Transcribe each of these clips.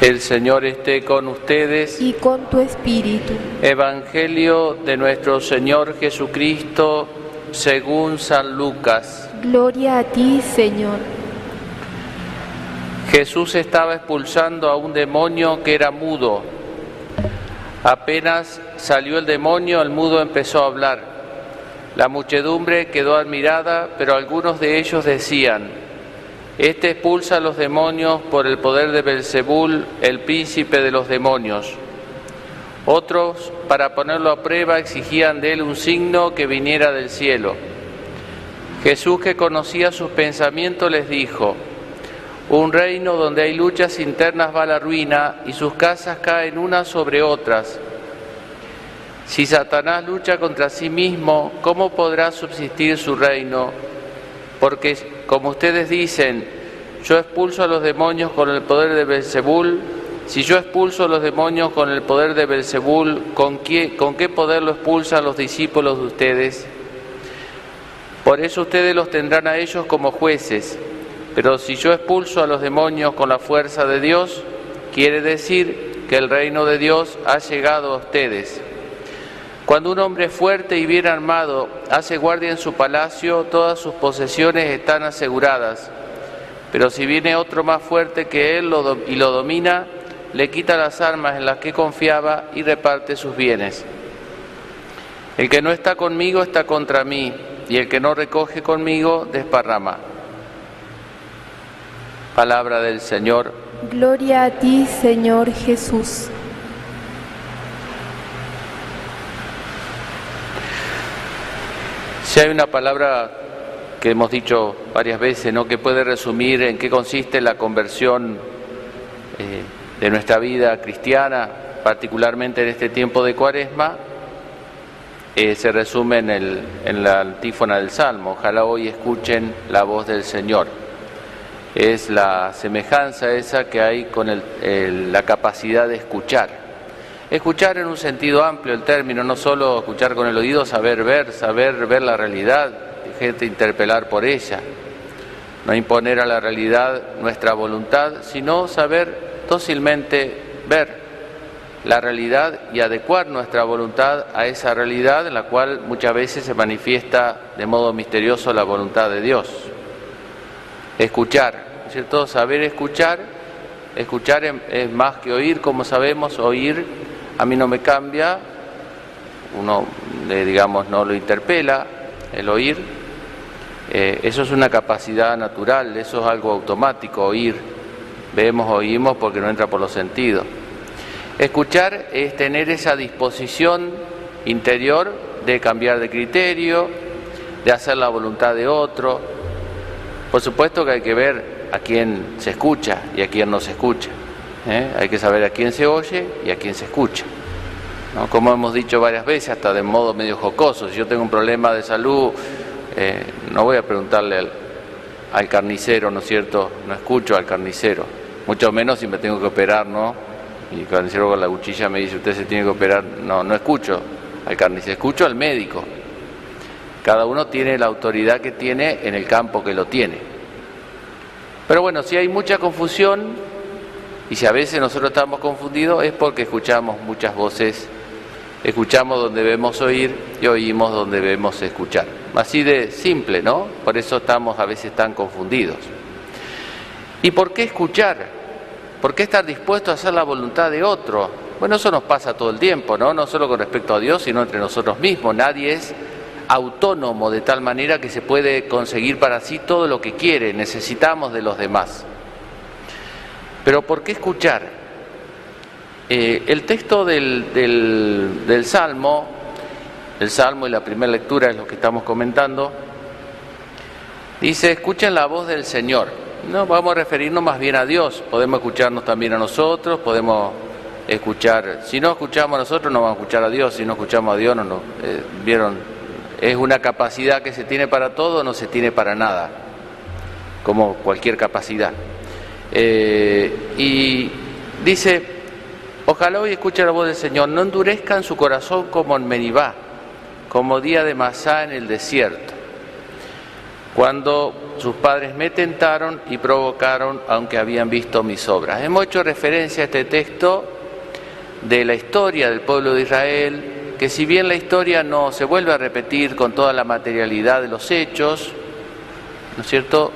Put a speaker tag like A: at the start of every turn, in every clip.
A: El Señor esté con ustedes.
B: y con tu espíritu.
A: Evangelio de nuestro Señor Jesucristo según San Lucas.
B: Gloria a ti, Señor.
A: Jesús estaba expulsando a un demonio que era mudo. Apenas salió el demonio, el mudo empezó a hablar. La muchedumbre quedó admirada, pero algunos de ellos decían, Este expulsa a los demonios por el poder de Belzebul, el príncipe de los demonios. Otros, para ponerlo a prueba, exigían de él un signo que viniera del cielo. Jesús, que conocía sus pensamientos, les dijo, un reino donde hay luchas internas va a la ruina y sus casas caen unas sobre otras. Si Satanás lucha contra sí mismo, ¿cómo podrá subsistir su reino? Porque, como ustedes dicen, yo expulso a los demonios con el poder de Belzebul. Si yo expulso a los demonios con el poder de Belzebul, ¿con qué, ¿con qué poder lo expulsan los discípulos de ustedes? Por eso ustedes los tendrán a ellos como jueces. Pero si yo expulso a los demonios con la fuerza de Dios, quiere decir que el reino de Dios ha llegado a ustedes. Cuando un hombre fuerte y bien armado hace guardia en su palacio, todas sus posesiones están aseguradas. Pero si viene otro más fuerte que él y lo domina, le quita las armas en las que confiaba y reparte sus bienes. El que no está conmigo está contra mí, y el que no recoge conmigo desparrama. Palabra del Señor.
B: Gloria a ti, Señor Jesús.
A: Si hay una palabra que hemos dicho varias veces, ¿no? que puede resumir en qué consiste la conversión eh, de nuestra vida cristiana, particularmente en este tiempo de cuaresma, eh, se resume en, el, en la antífona del Salmo. Ojalá hoy escuchen la voz del Señor. Es la semejanza esa que hay con el- la capacidad de escuchar. Escuchar en un sentido amplio el término, no solo escuchar con el oído, saber ver, saber ver la realidad, gente interpelar por ella, no imponer a la realidad nuestra voluntad, sino saber dócilmente ver la realidad y adecuar nuestra voluntad a esa realidad en la cual muchas veces se manifiesta de modo misterioso la voluntad de Dios. Escuchar, ¿no es ¿cierto? Saber escuchar, escuchar es- es más que oír, como sabemos, oír a mí no me cambia, uno, eh, digamos, no lo interpela, el oír, eh, eso es una capacidad natural, eso es algo automático, oír, vemos, oímos porque no entra por los sentidos. Escuchar es tener esa disposición interior de cambiar de criterio, de hacer la voluntad de otro. Por supuesto que hay que ver a quién se escucha y a quién no se escucha. ¿eh? Hay que saber a quién se oye y a quién se escucha. Como hemos dicho varias veces, hasta de modo medio jocoso, si yo tengo un problema de salud, eh, no voy a preguntarle al, al carnicero, ¿no es cierto? No escucho al carnicero, mucho menos si me tengo que operar, ¿no? Y el carnicero con la cuchilla me dice, usted se tiene que operar, no, no escucho al carnicero, escucho al médico. Cada uno tiene la autoridad que tiene en el campo que lo tiene. Pero bueno, si hay mucha confusión, y si a veces nosotros estamos confundidos, es porque escuchamos muchas voces, escuchamos donde debemos oír y oímos donde debemos escuchar. Así de simple, ¿no? Por eso estamos a veces tan confundidos. ¿Y por qué escuchar? ¿Por qué estar dispuesto a hacer la voluntad de otro? Bueno, eso nos pasa todo el tiempo, ¿no? No solo con respecto a Dios, sino entre nosotros mismos. Nadie es autónomo de tal manera que se puede conseguir para sí todo lo que quiere. Necesitamos de los demás. Pero ¿por qué escuchar? Eh, el texto del, del- del Salmo, el Salmo y la primera lectura es lo que estamos comentando, dice, escuchen la voz del Señor. No, vamos a referirnos más bien a Dios, podemos escucharnos también a nosotros, podemos escuchar, si no escuchamos a nosotros no vamos a escuchar a Dios, si no escuchamos a Dios no, no eh, vieron, es una capacidad que se tiene para todo, no se tiene para nada, como cualquier capacidad. Eh, y dice, ojalá hoy escuchen la voz del Señor, no endurezcan su corazón como en Meribá, como día de Masá en el desierto. cuando sus padres me tentaron y provocaron aunque habían visto mis obras. Hemos hecho referencia a este texto de la historia del pueblo de Israel, que si bien la historia no se vuelve a repetir con toda la materialidad de los hechos, ¿no es cierto?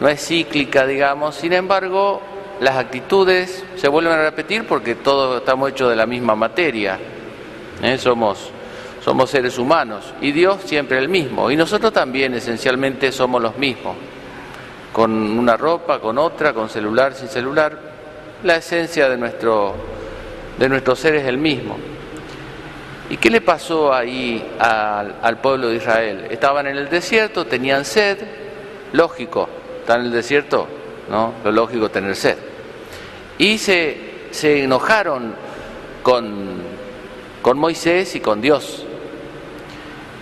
A: No es cíclica, digamos, sin embargo, las actitudes se vuelven a repetir porque todos estamos hechos de la misma materia, ¿eh? somos, somos seres humanos y Dios siempre el mismo y nosotros también esencialmente somos los mismos, con una ropa, con otra, con celular, sin celular, la esencia de nuestro, de nuestro ser es el mismo. ¿Y qué le pasó ahí al, pueblo de Israel? Estaban en el desierto, tenían sed, lógico, están en el desierto, ¿no? Lo lógico tener sed. Y se, se enojaron con, con Moisés y con Dios.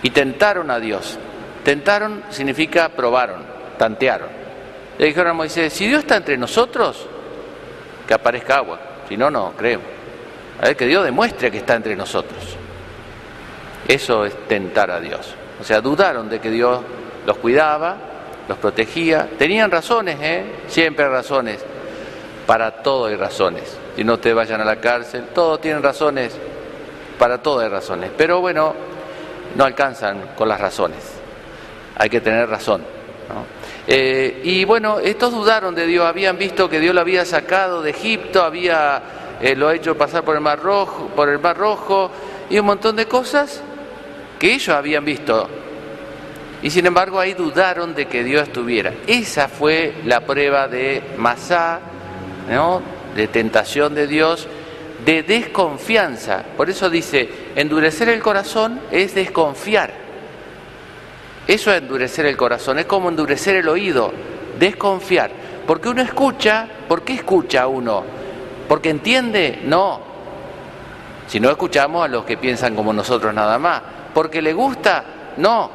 A: Y tentaron a Dios. Tentaron significa probaron, tantearon. Le dijeron a Moisés, si Dios está entre nosotros, que aparezca agua. Si no, no creemos. A ver, que Dios demuestre que está entre nosotros. Eso es tentar a Dios. O sea, dudaron de que Dios los cuidaba, los protegía. Tenían razones, ¿eh? Siempre razones. Para todo hay razones. Si no te vayan a la cárcel, todos tienen razones. Para todo hay razones. Pero bueno, no alcanzan con las razones. Hay que tener razón. ¿no? Eh, y bueno, estos dudaron de Dios. Habían visto que Dios lo había sacado de Egipto, había eh, lo hecho pasar por el mar rojo, por el mar rojo y un montón de cosas que ellos habían visto. Y sin embargo ahí dudaron de que Dios estuviera. Esa fue la prueba de Masá, ¿no? de tentación de Dios, de desconfianza. Por eso dice, endurecer el corazón es desconfiar. Eso es endurecer el corazón, es como endurecer el oído, desconfiar. Porque uno escucha, ¿por qué escucha uno? ¿Porque entiende? No. Si no escuchamos a los que piensan como nosotros nada más. ¿Porque le gusta? No.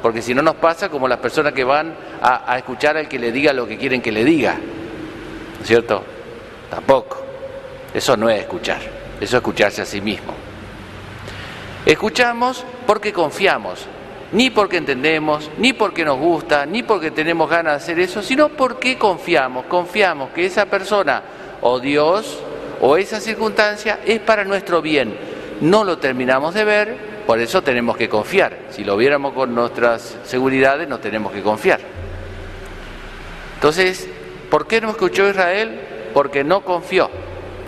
A: Porque si no nos pasa como las personas que van a, a escuchar al que le diga lo que quieren que le diga. ¿No es cierto? Tampoco. Eso no es escuchar. Eso es escucharse a sí mismo. Escuchamos porque confiamos. Ni porque entendemos, ni porque nos gusta, ni porque tenemos ganas de hacer eso, sino porque confiamos. Confiamos que esa persona o Dios o esa circunstancia es para nuestro bien. No lo terminamos de ver, por eso tenemos que confiar. Si lo viéramos con nuestras seguridades, no tenemos que confiar. Entonces, ¿por qué no escuchó Israel? Porque no confió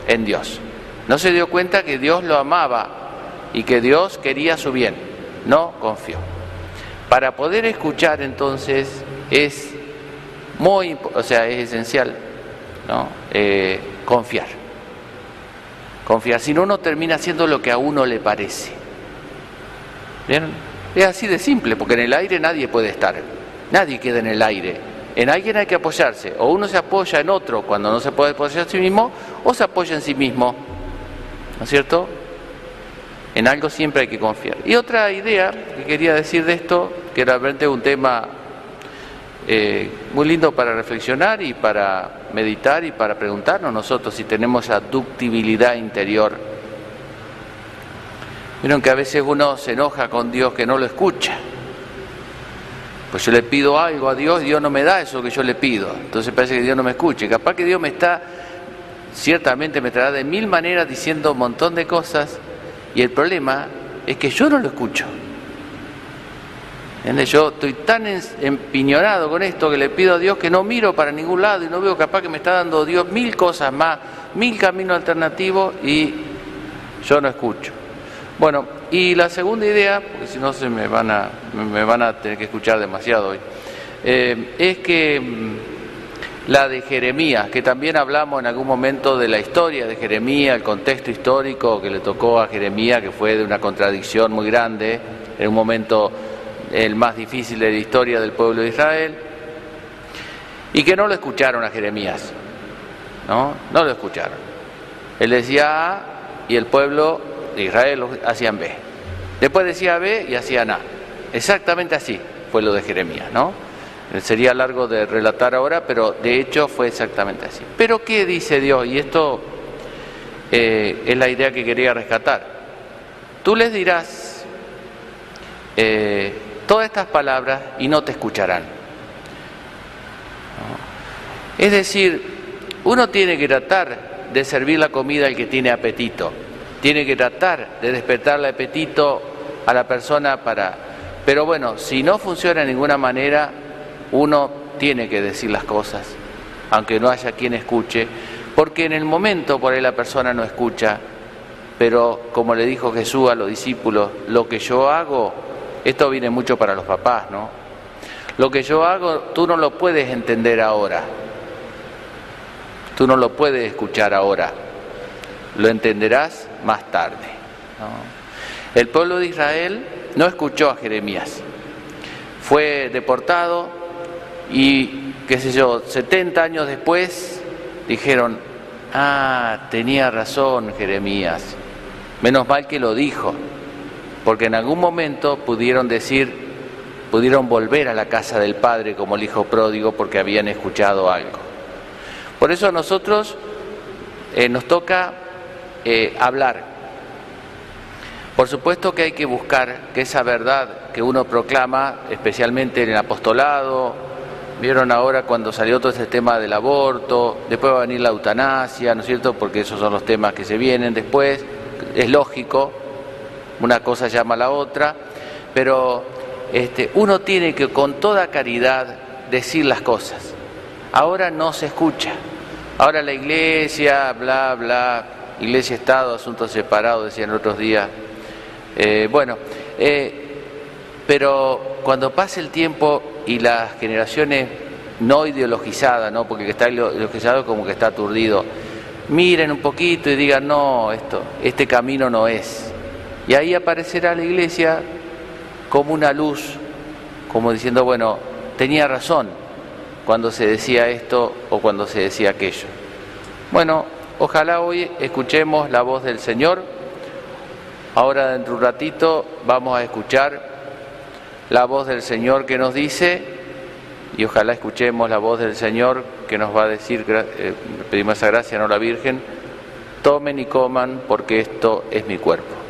A: en Dios. No se dio cuenta que Dios lo amaba y que Dios quería su bien. No confió. Para poder escuchar entonces es muy, o sea, es esencial ¿no? Eh, confiar. Confiar, si no, uno termina haciendo lo que a uno le parece. ¿Vieron? Es así de simple, porque en el aire nadie puede estar, nadie queda en el aire. En alguien hay que apoyarse, o uno se apoya en otro cuando no se puede apoyar a sí mismo, o se apoya en sí mismo. ¿No es cierto? En algo siempre hay que confiar. Y otra idea que quería decir de esto, que realmente es un tema eh, muy lindo para reflexionar y para meditar y para preguntarnos nosotros si tenemos esa ductibilidad interior. Vieron que a veces uno se enoja con Dios que no lo escucha. Pues yo le pido algo a Dios, Dios no me da eso que yo le pido. Entonces parece que Dios no me escuche. Capaz que Dios me está, ciertamente me traerá de mil maneras diciendo un montón de cosas y el problema es que yo no lo escucho. Yo estoy tan empiñonado con esto que le pido a Dios que no miro para ningún lado y no veo capaz que me está dando Dios mil cosas más, mil caminos alternativos y yo no escucho. Bueno, y la segunda idea, porque si no se me van a, me van a tener que escuchar demasiado hoy, eh, es que la de Jeremías, que también hablamos en algún momento de la historia de Jeremías, el contexto histórico que le tocó a Jeremías, que fue de una contradicción muy grande, en un momento el más difícil de la historia del pueblo de Israel, y que no lo escucharon a Jeremías, ¿no? No lo escucharon. Él decía A y el pueblo de Israel hacían B. Después decía B y hacían A. Exactamente así fue lo de Jeremías, ¿no? Sería largo de relatar ahora, pero de hecho fue exactamente así. Pero ¿qué dice Dios? Y esto eh, es la idea que quería rescatar. Tú les dirás, eh, todas estas palabras y no te escucharán. Es decir, uno tiene que tratar de servir la comida al que tiene apetito, tiene que tratar de despertarle apetito a la persona para... Pero bueno, si no funciona de ninguna manera, uno tiene que decir las cosas, aunque no haya quien escuche, porque en el momento por ahí la persona no escucha, pero como le dijo Jesús a los discípulos, lo que yo hago, esto viene mucho para los papás, ¿no? Lo que yo hago, tú no lo puedes entender ahora, tú no lo puedes escuchar ahora, lo entenderás más tarde. El pueblo de Israel no escuchó a Jeremías, fue deportado y, qué sé yo, 70 años después dijeron, ah, tenía razón Jeremías, menos mal que lo dijo, porque en algún momento pudieron decir, pudieron volver a la casa del Padre como el Hijo pródigo porque habían escuchado algo. Por eso a nosotros eh, nos toca eh, hablar. Por supuesto que hay que buscar que esa verdad que uno proclama, especialmente en el apostolado, vieron ahora cuando salió todo ese tema del aborto, después va a venir la eutanasia, ¿no es cierto? Porque esos son los temas que se vienen después, es lógico, una cosa llama a la otra, pero este, uno tiene que con toda caridad decir las cosas. Ahora no se escucha. Ahora la iglesia, bla, bla, iglesia-estado, asuntos separados, decían otros días. Eh, bueno, eh, pero cuando pase el tiempo y las generaciones no ideologizadas, ¿no? porque que está ideologizado como que está aturdido, miren un poquito y digan, no, esto, este camino no es. Y ahí aparecerá la iglesia como una luz, como diciendo, bueno, tenía razón cuando se decía esto o cuando se decía aquello. Bueno, ojalá hoy escuchemos la voz del Señor. Ahora dentro de un ratito vamos a escuchar la voz del Señor que nos dice, y ojalá escuchemos la voz del Señor que nos va a decir, eh, pedimos esa gracia, no la Virgen, tomen y coman porque esto es mi cuerpo.